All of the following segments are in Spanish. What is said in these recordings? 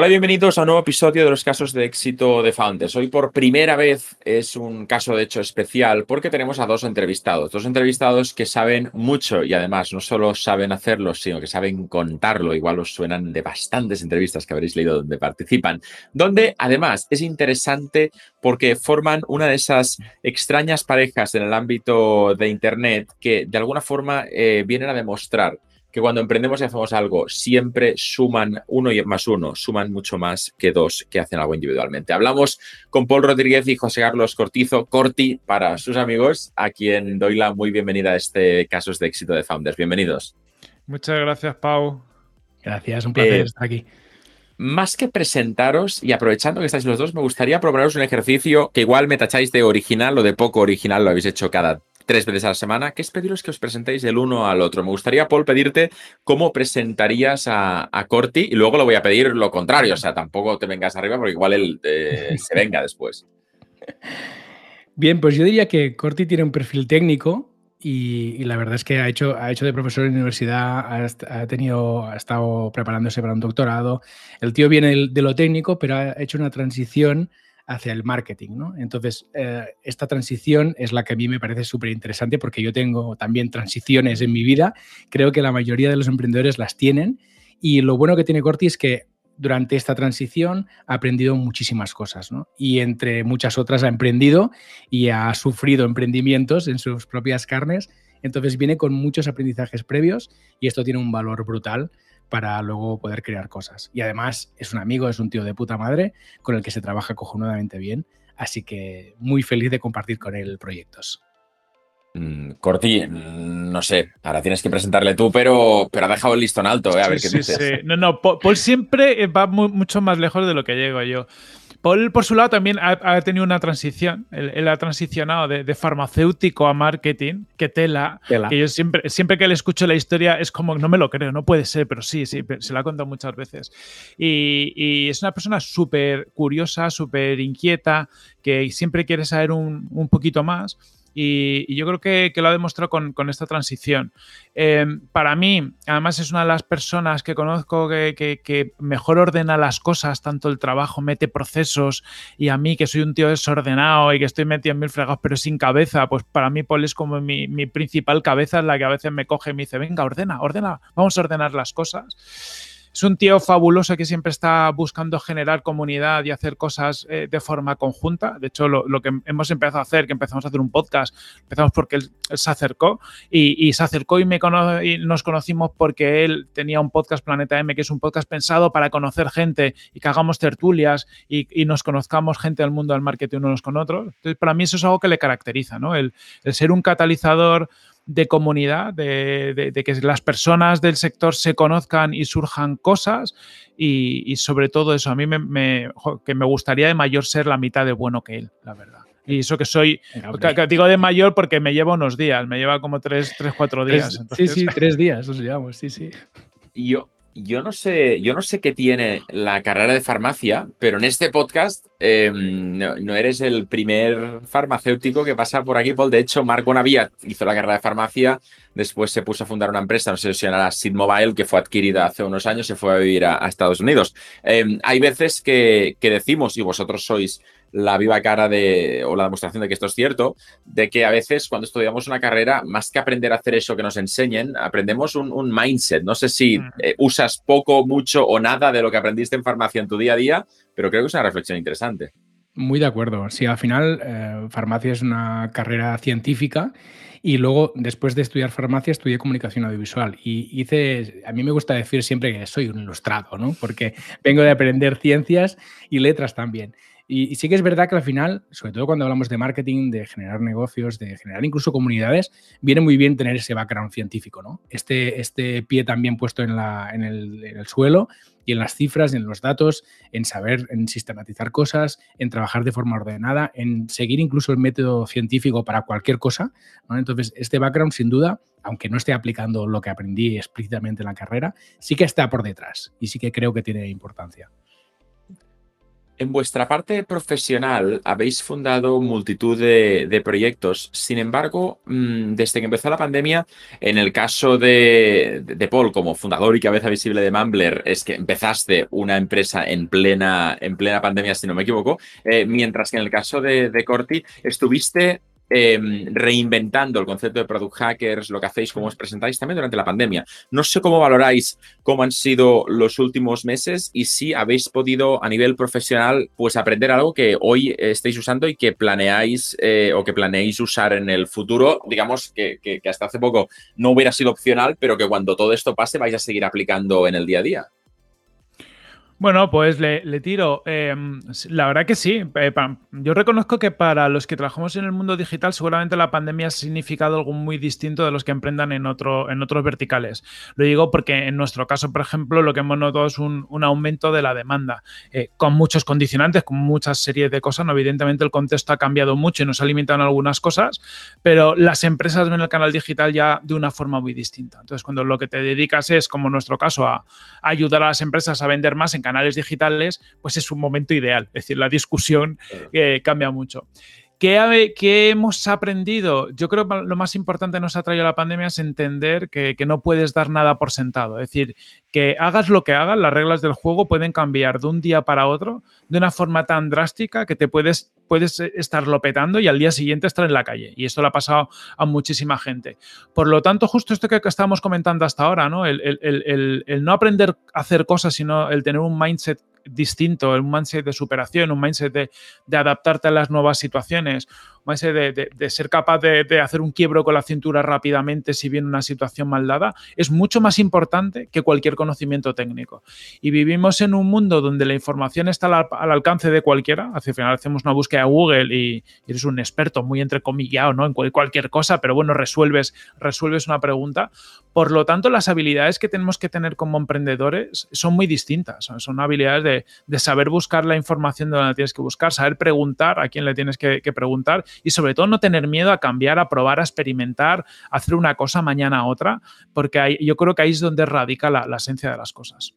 Hola, bienvenidos a un nuevo episodio de los casos de éxito de Founders. Hoy por primera vez es un caso de hecho especial porque tenemos a dos entrevistados, dos entrevistados que saben mucho y además no solo saben hacerlo, sino que saben contarlo. Igual os suenan de bastantes entrevistas que habréis leído donde participan, donde además es interesante porque forman una de esas extrañas parejas en el ámbito de Internet que de alguna forma eh, vienen a demostrar que cuando emprendemos y hacemos algo, siempre suman uno y más uno, suman mucho más que dos que hacen algo individualmente. Hablamos con Paul Rodríguez y José Carlos Cortizo, Corti para sus amigos, a quien doy la muy bienvenida a este Casos de Éxito de Founders. Bienvenidos. Muchas gracias, Pau. Gracias, un placer eh, estar aquí. Más que presentaros y aprovechando que estáis los dos, me gustaría proponeros un ejercicio que igual me tacháis de original o de poco original, lo habéis hecho cada tres veces a la semana, que es pediros que os presentéis del uno al otro. Me gustaría, Paul, pedirte cómo presentarías a, Corti y luego lo voy a pedir lo contrario, o sea, tampoco te vengas arriba porque igual él eh, se venga después. Bien, pues yo diría que Corti tiene un perfil técnico y, la verdad es que ha hecho, ha hecho de profesor en universidad, ha, tenido, ha estado preparándose para un doctorado. El tío viene de lo técnico, pero ha hecho una transición hacia el marketing. ¿no? Entonces, eh, esta transición es la que a mí me parece súper interesante porque yo tengo también transiciones en mi vida. Creo que la mayoría de los emprendedores las tienen. Y lo bueno que tiene Corti es que durante esta transición ha aprendido muchísimas cosas, ¿no? Y entre muchas otras ha emprendido y ha sufrido emprendimientos en sus propias carnes. Entonces viene con muchos aprendizajes previos y esto tiene un valor brutal para luego poder crear cosas. Y además es un amigo, es un tío de puta madre con el que se trabaja cojonudamente bien. Así que muy feliz de compartir con él proyectos. Mm, Corti, mm, no sé, ahora tienes que presentarle tú, pero, pero ha dejado el listón alto, ¿eh? a ver qué dices. Sí. No, no, Paul siempre va mucho más lejos de lo que llego yo. Paul, por su lado, también ha, tenido una transición. Él, ha transicionado de, farmacéutico a marketing, que tela, Que yo siempre, siempre que le escucho la historia es como, no me lo creo, no puede ser, pero sí, sí, se lo ha contado muchas veces. Y, es una persona súper curiosa, súper inquieta, que siempre quiere saber un, un poquito más. Y, yo creo que, lo ha demostrado con, esta transición. Eh, para mí, además, es una de las personas que conozco que, mejor ordena las cosas, tanto el trabajo, mete procesos, y a mí, que soy un tío desordenado y que estoy metido en mil fregados, pero sin cabeza, pues para mí Paul es como mi, mi principal cabeza, la que a veces me coge y me dice, venga, ordena, ordena, vamos a ordenar las cosas es un tío fabuloso que siempre está buscando generar comunidad y hacer cosas eh, de forma conjunta. De hecho, lo, que hemos empezado a hacer, que empezamos a hacer un podcast, empezamos porque él, se acercó y, se acercó y, me y nos conocimos porque él tenía un podcast Planeta M, que es un podcast pensado para conocer gente y que hagamos tertulias y, nos conozcamos gente del mundo del marketing unos con otros. Entonces, para mí eso es algo que le caracteriza, ¿no? el ser un catalizador de comunidad, de, que las personas del sector se conozcan y surjan cosas y, sobre todo eso, a mí me, que me gustaría de mayor ser la mitad de bueno que él, la verdad. Y eso que soy, digo de mayor porque me lleva unos días, me lleva como tres, tres cuatro días. Sí, sí, tres días os llevamos, sí, sí. Y yo, yo no sé, yo no sé qué tiene la carrera de farmacia, pero en este podcast em, no, eres el primer farmacéutico que pasa por aquí, Paul. De hecho, Marco Navia hizo la carrera de farmacia, después se puso a fundar una empresa, no sé si era Mobile, que fue adquirida hace unos años, se fue a vivir a, Estados Unidos. Em, hay veces que, que decimos, y vosotros sois la viva cara de, o la demostración de que esto es cierto, de que a veces cuando estudiamos una carrera, más que aprender a hacer eso que nos enseñen, aprendemos un, mindset. No sé si mm. eh, usas poco, mucho o nada de lo que aprendiste en farmacia en tu día a día, pero creo que es una reflexión interesante. Muy de acuerdo. Sí, al final, eh, farmacia es una carrera científica y luego, después de estudiar farmacia, estudié comunicación audiovisual. Y hice, a mí me gusta decir siempre que soy un ilustrado, ¿no? Porque vengo de aprender ciencias y letras también. Y, sí que es verdad que al final, sobre todo cuando hablamos de marketing, de generar negocios, de generar incluso comunidades, viene muy bien tener ese background científico, ¿no? Este, este pie también puesto en, la, en, el, suelo y en las cifras, en los datos, en saber, en sistematizar cosas, en trabajar de forma ordenada, en seguir incluso el método científico para cualquier cosa. Entonces, este background, sin duda, aunque no esté aplicando lo que aprendí explícitamente en la carrera, sí que está por detrás y sí que creo que tiene importancia. En vuestra parte profesional habéis fundado multitud de, proyectos. Sin embargo, mm, desde que empezó la pandemia, en el caso de, Paul como fundador y cabeza visible de Mumbler, es que empezaste una empresa en plena, en plena pandemia, si no me equivoco, eh, mientras que en el caso de, de Corti estuviste Em, reinventando el concepto de product hackers, lo que hacéis, cómo os presentáis también durante la pandemia. No sé cómo valoráis cómo han sido los últimos meses y si habéis podido a nivel profesional pues aprender algo que hoy estáis usando y que planeáis eh, o que planeéis usar en el futuro, digamos que, que hasta hace poco no hubiera sido opcional, pero que cuando todo esto pase vais a seguir aplicando en el día a día. Bueno, pues le, tiro. Em, la verdad que sí. Eh, yo reconozco que para los que trabajamos en el mundo digital, seguramente la pandemia ha significado algo muy distinto de los que emprendan en, otro, en otros verticales. Lo digo porque en nuestro caso, por ejemplo, lo que hemos notado es un, aumento de la demanda, eh, con muchos condicionantes, con muchas series de cosas. evidentemente el contexto ha cambiado mucho y nos ha limitado algunas cosas, pero las empresas ven el canal digital ya de una forma muy distinta. Entonces, cuando lo que te dedicas es, como en nuestro caso, a, ayudar a las empresas a vender más en canales digitales, pues es un momento ideal. Es decir, la discusión eh, cambia mucho. ¿Qué, hemos aprendido? Yo creo que lo más importante que nos ha traído la pandemia es entender que, no puedes dar nada por sentado. Es decir, que hagas lo que hagas, las reglas del juego pueden cambiar de un día para otro de una forma tan drástica que te puedes, puedes estarlo petando y al día siguiente estar en la calle. Y esto lo ha pasado a muchísima gente. Por lo tanto, justo esto que estábamos comentando hasta ahora, ¿no? El no aprender a hacer cosas, sino el tener un mindset distinto, un mindset de superación, un mindset de, de adaptarte a las nuevas situaciones, de, ser capaz de, hacer un quiebro con la cintura rápidamente si viene una situación mal dada, es mucho más importante que cualquier conocimiento técnico. Y vivimos en un mundo donde la información está al, alcance de cualquiera. Al final hacemos una búsqueda a Google y, eres un experto muy entrecomillado ¿no? en cualquier cosa, pero bueno, resuelves, resuelves una pregunta. Por lo tanto, las habilidades que tenemos que tener como emprendedores son muy distintas. Son, habilidades de, saber buscar la información de donde tienes que buscar, saber preguntar a quién le tienes que preguntar y sobre todo no tener miedo a cambiar, a probar, a experimentar, a hacer una cosa mañana a otra, porque yo creo que ahí es donde radica la, esencia de las cosas.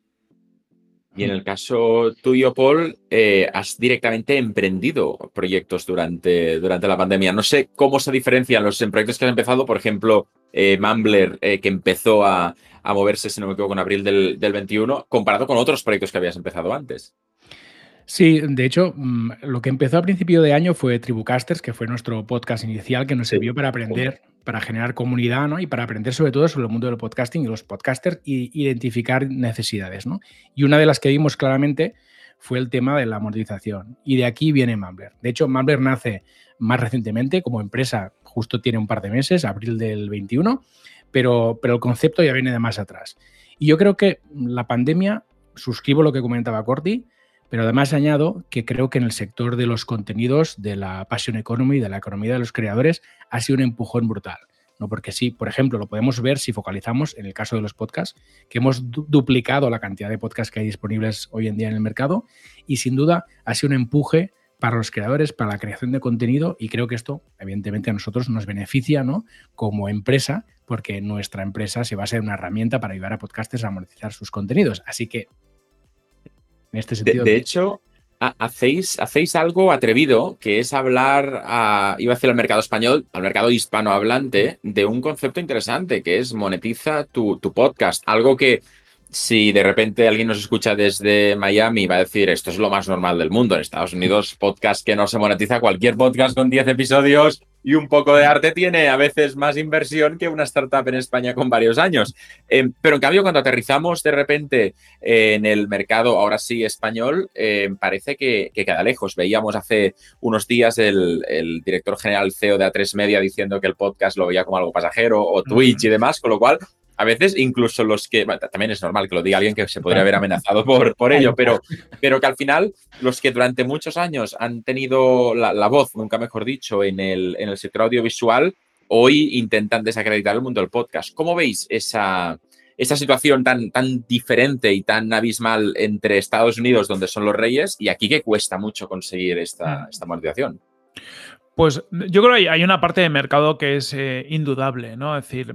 Y en el caso tuyo, Paul, eh, has directamente emprendido proyectos durante, durante la pandemia. No sé cómo se diferencian los proyectos que has empezado, por ejemplo, eh, Mumbler, eh, que empezó a, moverse, si no me equivoco, en abril del, del 21, comparado con otros proyectos que habías empezado antes. Sí, de hecho, mm, lo que empezó a principio de año fue Tribucasters, que fue nuestro podcast inicial que nos sirvió para aprender, para generar comunidad, ¿no? Y para aprender sobre todo sobre el mundo del podcasting y los podcasters y identificar necesidades, ¿no? Y una de las que vimos claramente fue el tema de la monetización. Y de aquí viene Mumbler. De hecho, Mumbler nace más recientemente como empresa, justo tiene un par de meses, abril del 21, pero, pero el concepto ya viene de más atrás. Y yo creo que la pandemia, suscribo lo que comentaba Corti, pero además añado que creo que en el sector de los contenidos, de la passion economy, de la economía de los creadores, ha sido un empujón brutal. ¿no? Porque sí, por ejemplo, lo podemos ver si focalizamos en el caso de los podcasts, que hemos duplicado la cantidad de podcasts que hay disponibles hoy en día en el mercado y sin duda ha sido un empuje para los creadores, para la creación de contenido y creo que esto evidentemente a nosotros nos beneficia ¿no? como empresa porque nuestra empresa se va a ser una herramienta para ayudar a podcasters a monetizar sus contenidos. Así que este sentido. De, hecho, hacéis, hacéis algo atrevido, que es hablar, a, iba a decir al mercado español, al mercado hispanohablante, de un concepto interesante, que es monetiza tu, tu podcast. Algo que si de repente alguien nos escucha desde Miami, va a decir, esto es lo más normal del mundo. En Estados Unidos, podcast que no se monetiza, cualquier podcast con 10 episodios y un poco de arte tiene a veces más inversión que una startup en España con varios años. Eh, pero en cambio, cuando aterrizamos de repente en el mercado, ahora sí español, eh, parece que, queda lejos. Veíamos hace unos días el, el, director general CEO de A3 Media diciendo que el podcast lo veía como algo pasajero o Twitch y demás, con lo cual a veces incluso los que, también es normal que lo diga alguien que se podría haber amenazado por, por ello, pero, pero que al final los que durante muchos años han tenido la, voz, nunca mejor dicho, en el, en el sector audiovisual, hoy intentan desacreditar el mundo del podcast. ¿Cómo veis esa, esa situación tan, tan diferente y tan abismal entre Estados Unidos, donde son los reyes, y aquí que cuesta mucho conseguir esta, mm. esta monetización? Pues yo creo que hay una parte de mercado que es eh, indudable, ¿no? Es decir,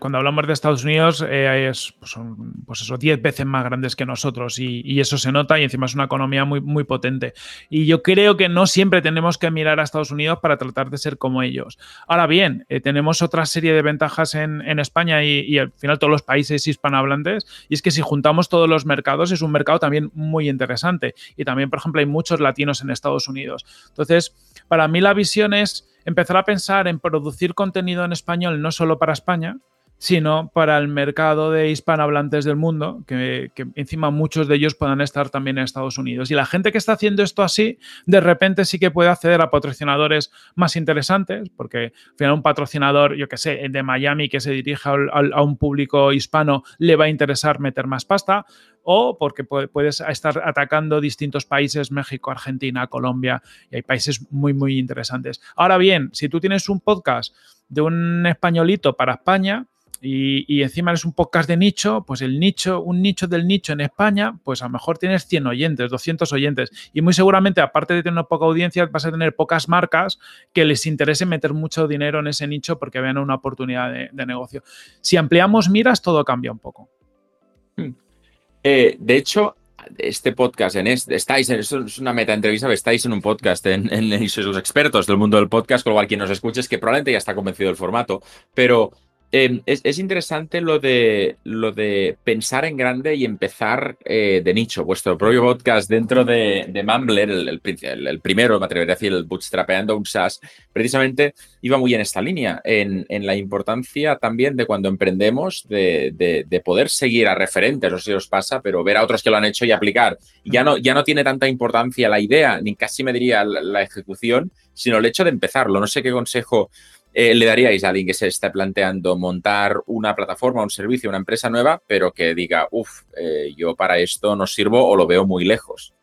cuando hablamos de Estados Unidos, eh, es, pues son pues eso, 10 veces más grandes que nosotros y, eso se nota y encima es una economía muy, muy potente. Y yo creo que no siempre tenemos que mirar a Estados Unidos para tratar de ser como ellos. Ahora bien, eh, tenemos otra serie de ventajas en, España y, y, al final todos los países hispanohablantes y es que si juntamos todos los mercados es un mercado también muy interesante y también, por ejemplo, hay muchos latinos en Estados Unidos. Entonces, para mí la visión es empezar a pensar en producir contenido en español no solo para España, sino para el mercado de hispanohablantes del mundo, que, encima muchos de ellos puedan estar también en Estados Unidos. Y la gente que está haciendo esto así, de repente sí que puede acceder a patrocinadores más interesantes, porque al final un patrocinador, yo que sé, de Miami que se dirige a un público hispano, le va a interesar meter más pasta o porque puedes estar atacando distintos países, México, Argentina, Colombia, y hay países muy, muy interesantes. Ahora bien, si tú tienes un podcast de un españolito para España, y, encima eres un podcast de nicho, pues el nicho, un nicho del nicho en España, pues a lo mejor tienes 100 oyentes, 200 oyentes. Y muy seguramente, aparte de tener una poca audiencia, vas a tener pocas marcas que les interese meter mucho dinero en ese nicho porque vean una oportunidad de negocio. Si ampliamos miras, todo cambia un poco. Hmm. Eh, de hecho, este podcast, en este, estáis, en, es una meta entrevista, estáis en un podcast, en, en, sois los expertos del mundo del podcast, con lo cual quien nos escuche es que probablemente ya está convencido del formato, pero Em, es, interesante lo de, lo de pensar en grande y empezar eh, de nicho. Vuestro propio podcast dentro de, de Mumbler, el, el, primero, me atrevería a decir, el Bootstrapeando un SaaS, precisamente iba muy en esta línea, en, en la importancia también de cuando emprendemos, de, de, poder seguir a referentes, no sé si os pasa, pero ver a otros que lo han hecho y aplicar. Ya no, ya no tiene tanta importancia la idea, ni casi me diría la ejecución, sino el hecho de empezarlo. No sé qué consejo eh, le daríais a alguien que se está planteando montar una plataforma, un servicio, una empresa nueva, pero que diga, uff, eh, yo para esto no sirvo o lo veo muy lejos?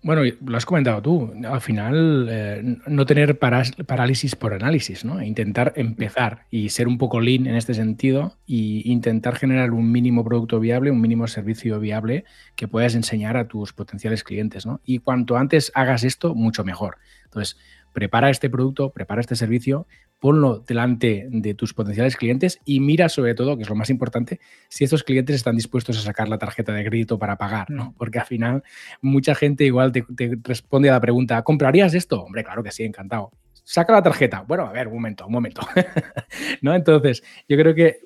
Bueno, lo has comentado tú, al final eh, no tener parálisis por análisis, ¿no? Intentar empezar y ser un poco lean en este sentido e intentar generar un mínimo producto viable, un mínimo servicio viable que puedas enseñar a tus potenciales clientes, ¿no? Y cuanto antes hagas esto, mucho mejor. Entonces, prepara este producto, prepara este servicio, ponlo delante de tus potenciales clientes y mira sobre todo, que es lo más importante, si estos clientes están dispuestos a sacar la tarjeta de crédito para pagar, ¿no? Mm. Porque al final mucha gente igual te, responde a la pregunta, ¿comprarías esto? Hombre, claro que sí, encantado. Saca la tarjeta. Bueno, a ver, un momento, un momento. ¿No? Entonces, yo creo que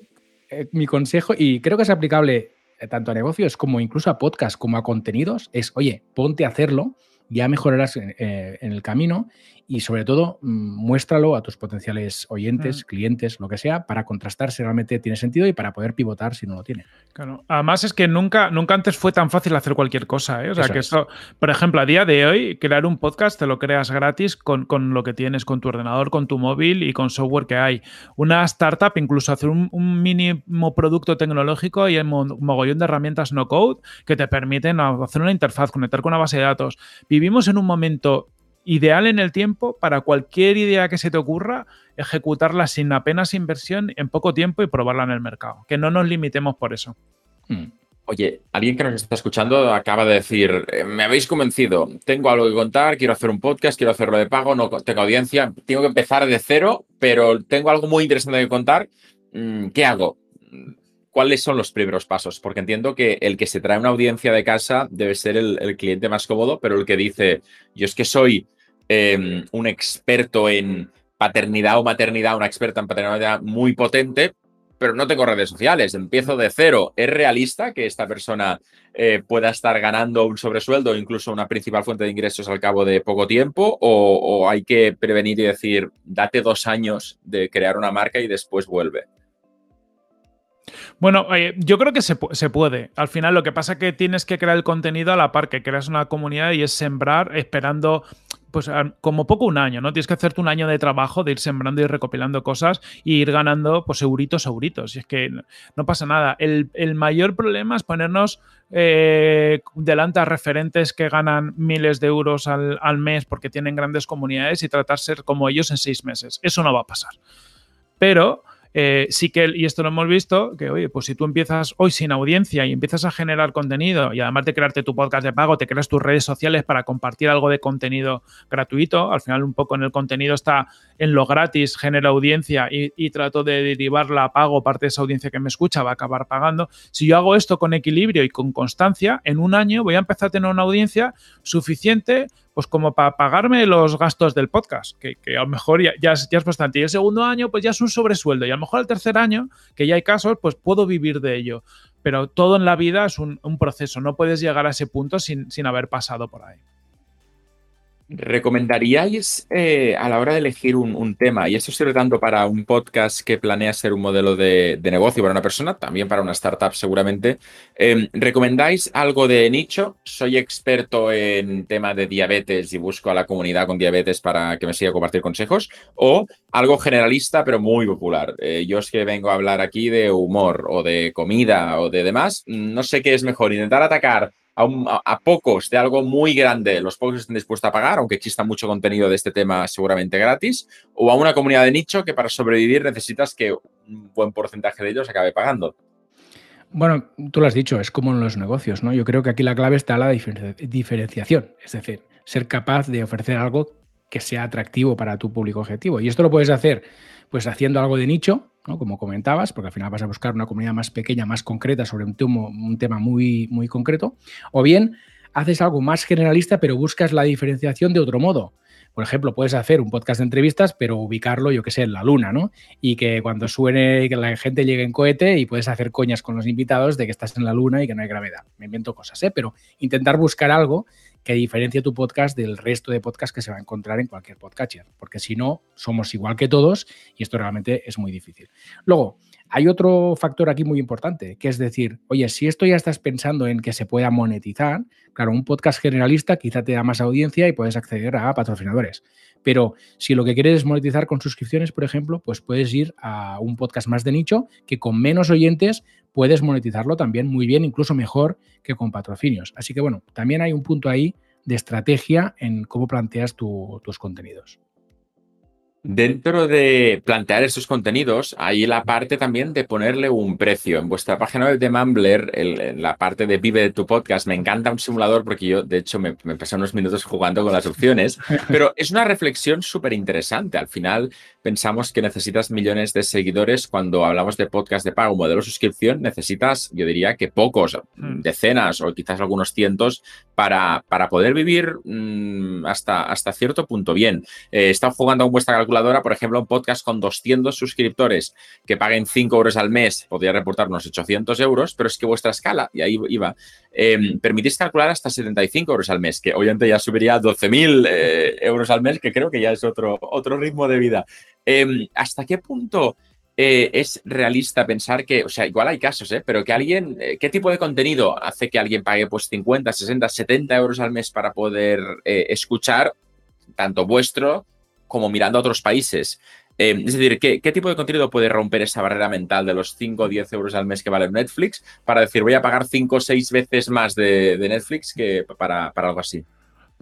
eh, mi consejo, y creo que es aplicable eh, tanto a negocios como incluso a podcasts como a contenidos, es, oye, ponte a hacerlo ya mejorarás eh, en, el camino y sobre todo mm, muéstralo a tus potenciales oyentes, mm. clientes, lo que sea, para contrastar si realmente tiene sentido y para poder pivotar si no lo tiene. Claro. Además es que nunca, nunca antes fue tan fácil hacer cualquier cosa. ¿eh? O sea, que eso, por ejemplo, a día de hoy, crear un podcast te lo creas gratis con, lo que tienes, con tu ordenador, con tu móvil y con software que hay. Una startup, incluso hacer un, mínimo producto tecnológico y un mogollón de herramientas no code que te permiten hacer una interfaz, conectar con una base de datos. Vivimos en un momento ideal en el tiempo para cualquier idea que se te ocurra, ejecutarla sin apenas inversión en poco tiempo y probarla en el mercado. Que no nos limitemos por eso. Hmm. Oye, alguien que nos está escuchando acaba de decir, eh, me habéis convencido, tengo algo que contar, quiero hacer un podcast, quiero hacerlo de pago, no tengo audiencia, tengo que empezar de cero, pero tengo algo muy interesante que contar. Mm, ¿Qué hago? ¿Cuáles son los primeros pasos? Porque entiendo que el que se trae una audiencia de casa debe ser el cliente más cómodo, pero el que dice, yo es que soy Em, un experto en paternidad o maternidad, una experta en paternidad muy potente, pero no tengo redes sociales, empiezo de cero. ¿Es realista que esta persona eh, pueda estar ganando un sobresueldo o incluso una principal fuente de ingresos al cabo de poco tiempo? O, hay que prevenir y decir, date dos años de crear una marca y después vuelve? Bueno, yo creo que se, se, puede. Al final lo que pasa es que tienes que crear el contenido a la par que creas una comunidad y es sembrar esperando pues como poco un año, ¿no? Tienes que hacerte un año de trabajo, de ir sembrando y recopilando cosas y ir ganando, pues, euritos, euritos. Y es que no, pasa nada. El, mayor problema es ponernos eh, delante a referentes que ganan miles de euros al, al mes porque tienen grandes comunidades y tratar de ser como ellos en seis meses. Eso no va a pasar. Pero eh, sí que, y esto lo hemos visto, que oye, pues si tú empiezas hoy sin audiencia y empiezas a generar contenido y además de crearte tu podcast de pago, te creas tus redes sociales para compartir algo de contenido gratuito, al final un poco en el contenido está en lo gratis, genera audiencia y, y trato de derivarla a pago, parte de esa audiencia que me escucha va a acabar pagando. Si yo hago esto con equilibrio y con constancia, en un año voy a empezar a tener una audiencia suficiente pues como para pagarme los gastos del podcast, que, a lo mejor ya, es, bastante. Y el segundo año, pues ya es un sobresueldo. Y a lo mejor el tercer año, que ya hay casos, pues puedo vivir de ello. Pero todo en la vida es un, proceso. No puedes llegar a ese punto sin, sin haber pasado por ahí. ¿Recomendaríais eh, a la hora de elegir un, tema, y esto sirve tanto para un podcast que planea ser un modelo de, negocio para una persona, también para una startup seguramente, em, ¿recomendáis algo de nicho? Soy experto en tema de diabetes y busco a la comunidad con diabetes para que me siga a compartir consejos, o algo generalista pero muy popular. Eh, yo es que vengo a hablar aquí de humor o de comida o de demás, no sé qué es mejor, intentar atacar a, pocos de algo muy grande, los pocos estén dispuestos a pagar, aunque exista mucho contenido de este tema seguramente gratis, o a una comunidad de nicho que para sobrevivir necesitas que un buen porcentaje de ellos acabe pagando. Bueno, tú lo has dicho, es como en los negocios, ¿no? Yo creo que aquí la clave está la diferenciación, es decir, ser capaz de ofrecer algo que sea atractivo para tu público objetivo. Y esto lo puedes hacer pues haciendo algo de nicho, como comentabas, porque al final vas a buscar una comunidad más pequeña, más concreta sobre un, tema, un tema muy, muy concreto, o bien haces algo más generalista, pero buscas la diferenciación de otro modo. Por ejemplo, puedes hacer un podcast de entrevistas, pero ubicarlo, yo qué sé, en la luna, ¿no? Y que cuando suene, que la gente llegue en cohete y puedes hacer coñas con los invitados de que estás en la luna y que no hay gravedad. Me invento cosas, ¿eh? Pero intentar buscar algo que diferencie tu podcast del resto de podcasts que se va a encontrar en cualquier podcatcher, porque si no, somos igual que todos y esto realmente es muy difícil. Luego, hay otro factor aquí muy importante, que es decir, oye, si esto ya estás pensando en que se pueda monetizar, claro, un podcast generalista quizá te da más audiencia y puedes acceder a patrocinadores. Pero si lo que quieres es monetizar con suscripciones, por ejemplo, pues puedes ir a un podcast más de nicho que con menos oyentes puedes monetizarlo también muy bien, incluso mejor que con patrocinios. Así que bueno, también hay un punto ahí de estrategia en cómo planteas tus contenidos. Dentro de plantear estos contenidos, hay la parte también de ponerle un precio. En vuestra página web de Mumbler, en la parte de Vive de tu podcast, me encanta un simulador porque yo, de hecho, me, me pasé unos minutos jugando con las opciones, pero es una reflexión súper interesante. Al final, pensamos que necesitas millones de seguidores cuando hablamos de podcast de pago, modelo suscripción, necesitas, yo diría que pocos, hmm. decenas o quizás algunos cientos para, para poder vivir mm, hasta, hasta cierto punto bien. Eh, he jugando con vuestra calculadora por ejemplo, un podcast con 200 suscriptores que paguen 5 euros al mes, podría reportar unos 800 euros, pero es que vuestra escala, y ahí iba, eh, permitís calcular hasta 75 euros al mes, que obviamente ya subiría a 12.000 eh, euros al mes, que creo que ya es otro, otro ritmo de vida. Em, ¿Hasta qué punto... Eh, es realista pensar que, o sea, igual hay casos, ¿eh? pero que alguien, ¿qué tipo de contenido hace que alguien pague pues 50, 60, 70 euros al mes para poder escuchar tanto vuestro como mirando a otros países. Eh, es decir, ¿qué, tipo de contenido puede romper esa barrera mental de los 5 o 10 euros al mes que vale Netflix para decir voy a pagar 5 o 6 veces más de, Netflix que para, para algo así?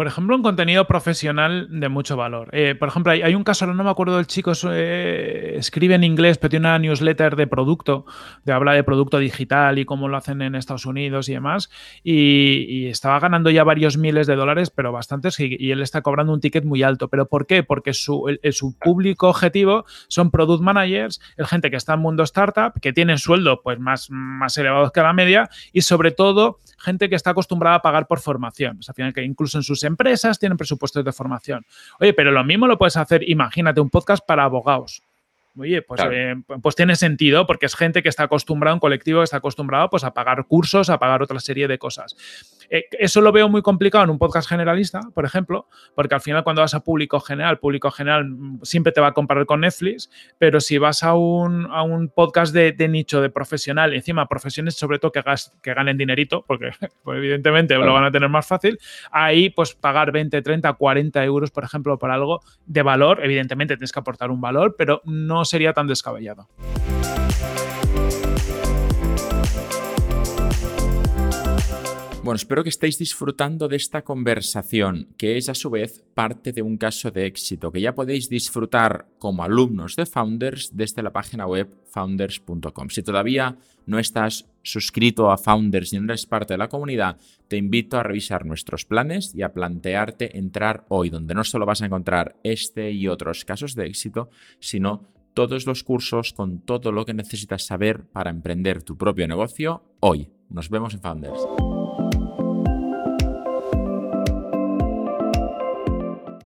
Por ejemplo, un contenido profesional de mucho valor. Eh, por ejemplo, hay, un caso, no me acuerdo del chico, eh, escribe en inglés, pero tiene una newsletter de producto, de habla de producto digital y cómo lo hacen en Estados Unidos y demás. Y, estaba ganando ya varios miles de dólares, pero bastantes, y, él está cobrando un ticket muy alto. ¿Pero por qué? Porque su, su público objetivo son product managers, el gente que está en mundo startup, que tienen sueldo pues, más, más elevados que la media, y sobre todo gente que está acostumbrada a pagar por formación. O sea, al final, que incluso en sus empresas tienen presupuestos de formación. Oye, pero lo mismo lo puedes hacer, imagínate, un podcast para abogados. Oye, pues, eh, pues tiene sentido porque es gente que está acostumbrada, un colectivo que está acostumbrado pues, a pagar cursos, a pagar otra serie de cosas. Eh, eso lo veo muy complicado en un podcast generalista, por ejemplo, porque al final cuando vas a público general, público general mm, siempre te va a comparar con Netflix, pero si vas a un, a un podcast de, nicho, de profesional, encima profesiones sobre todo que, que ganen dinerito, porque pues, evidentemente lo van a tener más fácil, ahí pues pagar 20, 30, 40 euros, por ejemplo, por algo de valor, evidentemente tienes que aportar un valor, pero no sería tan descabellado. Bueno, espero que estéis disfrutando de esta conversación, que es a su vez parte de un caso de éxito que ya podéis disfrutar como alumnos de Founders desde la página web founders.com. Si todavía no estás suscrito a Founders y no eres parte de la comunidad, te invito a revisar nuestros planes y a plantearte entrar hoy, donde no solo vas a encontrar este y otros casos de éxito, sino todos los cursos con todo lo que necesitas saber para emprender tu propio negocio hoy. Nos vemos en Founders.